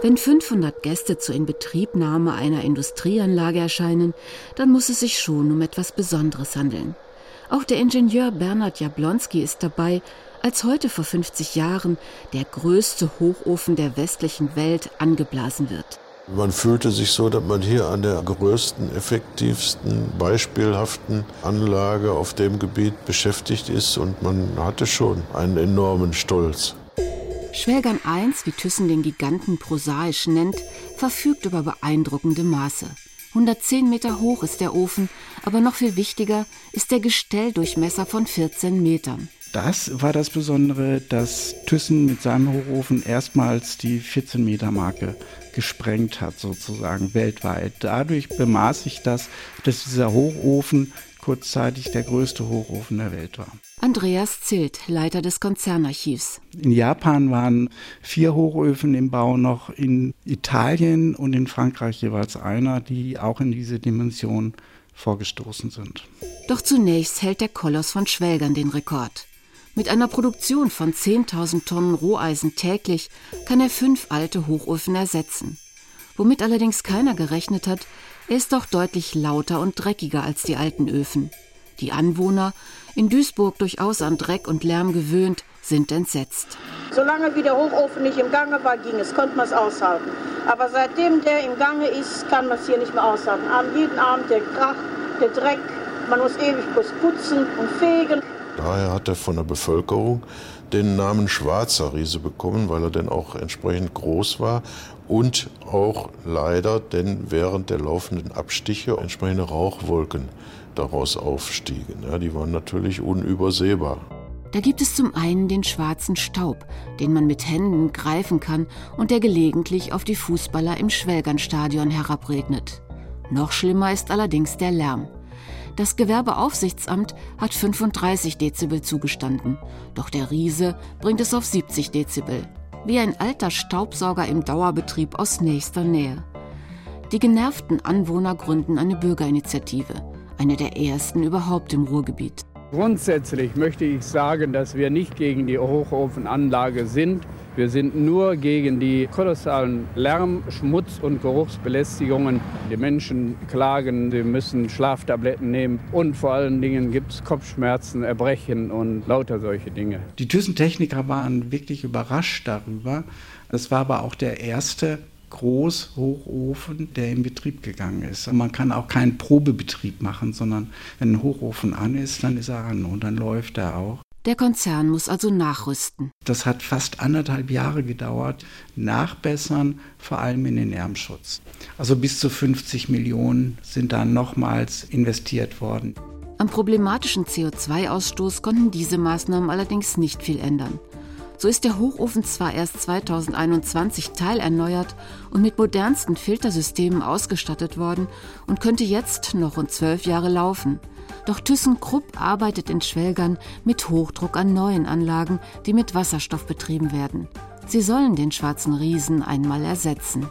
Wenn 500 Gäste zur Inbetriebnahme einer Industrieanlage erscheinen, dann muss es sich schon um etwas Besonderes handeln. Auch der Ingenieur Bernhard Jablonski ist dabei, als heute vor 50 Jahren der größte Hochofen der westlichen Welt angeblasen wird. Man fühlte sich so, dass man hier an der größten, effektivsten, beispielhaften Anlage auf dem Gebiet beschäftigt ist und man hatte schon einen enormen Stolz. Schwelgern 1, wie Thyssen den Giganten prosaisch nennt, verfügt über beeindruckende Maße. 110 Meter hoch ist der Ofen, aber noch viel wichtiger ist der Gestelldurchmesser von 14 Metern. Das war das Besondere, dass Thyssen mit seinem Hochofen erstmals die 14 Meter Marke gesprengt hat, sozusagen weltweit. Dadurch bemaß sich das, dass dieser Hochofen kurzzeitig der größte Hochofen der Welt war. Andreas Zilt, Leiter des Konzernarchivs. In Japan waren vier Hochöfen im Bau noch, in Italien und in Frankreich jeweils einer, die auch in diese Dimension vorgestoßen sind. Doch zunächst hält der Koloss von Schwelgern den Rekord. Mit einer Produktion von 10.000 Tonnen Roheisen täglich kann er fünf alte Hochöfen ersetzen. Womit allerdings keiner gerechnet hat, er ist doch deutlich lauter und dreckiger als die alten Öfen. Die Anwohner, in Duisburg durchaus an Dreck und Lärm gewöhnt, sind entsetzt. Solange wie der Hochofen nicht im Gange war, ging es, konnte man es aushalten. Aber seitdem der im Gange ist, kann man es hier nicht mehr aushalten. jeden Abend der Krach, der Dreck, man muss ewig putzen und fegen. Daher hat er von der Bevölkerung den Namen Schwarzer Riese bekommen, weil er dann auch entsprechend groß war und auch leider denn während der laufenden Abstiche entsprechende Rauchwolken daraus aufstiegen. Ja, die waren natürlich unübersehbar. Da gibt es zum einen den schwarzen Staub, den man mit Händen greifen kann und der gelegentlich auf die Fußballer im Schwelgernstadion herabregnet. Noch schlimmer ist allerdings der Lärm. Das Gewerbeaufsichtsamt hat 35 Dezibel zugestanden, doch der Riese bringt es auf 70 Dezibel. Wie ein alter Staubsauger im Dauerbetrieb aus nächster Nähe. Die genervten Anwohner gründen eine Bürgerinitiative, eine der ersten überhaupt im Ruhrgebiet. Grundsätzlich möchte ich sagen, dass wir nicht gegen die Hochofenanlage sind. Wir sind nur gegen die kolossalen Lärm-, Schmutz- und Geruchsbelästigungen. Die Menschen klagen, sie müssen Schlaftabletten nehmen und vor allen Dingen gibt es Kopfschmerzen, Erbrechen und lauter solche Dinge. Die Thyssen-Techniker waren wirklich überrascht darüber. Es war aber auch der erste Großhochofen, der in Betrieb gegangen ist. Man kann auch keinen Probebetrieb machen, sondern wenn ein Hochofen an ist, dann ist er an und dann läuft er auch. Der Konzern muss also nachrüsten. Das hat fast anderthalb Jahre gedauert. Nachbessern, vor allem in den Lärmschutz. Also bis zu 50 Millionen sind da nochmals investiert worden. Am problematischen CO2-Ausstoß konnten diese Maßnahmen allerdings nicht viel ändern. So ist der Hochofen zwar erst 2021 teilerneuert und mit modernsten Filtersystemen ausgestattet worden und könnte jetzt noch rund zwölf Jahre laufen. Doch ThyssenKrupp arbeitet in Schwelgern mit Hochdruck an neuen Anlagen, die mit Wasserstoff betrieben werden. Sie sollen den schwarzen Riesen einmal ersetzen.